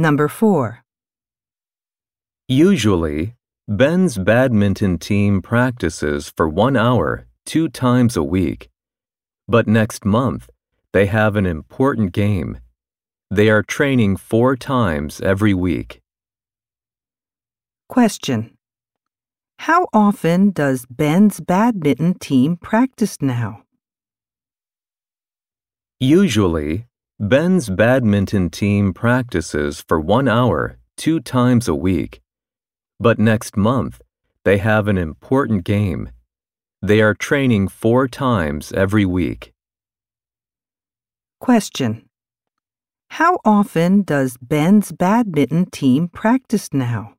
Number 4. Usually, Ben's badminton team practices for one hour two times a week. But next month, they have an important game. They are training four times every week. Question. How often does Ben's badminton team practice now? Usually, Ben's badminton team practices for one hour two times a week. But next month, they have an important game. They are training four times every week. Question. How often does Ben's badminton team practice now?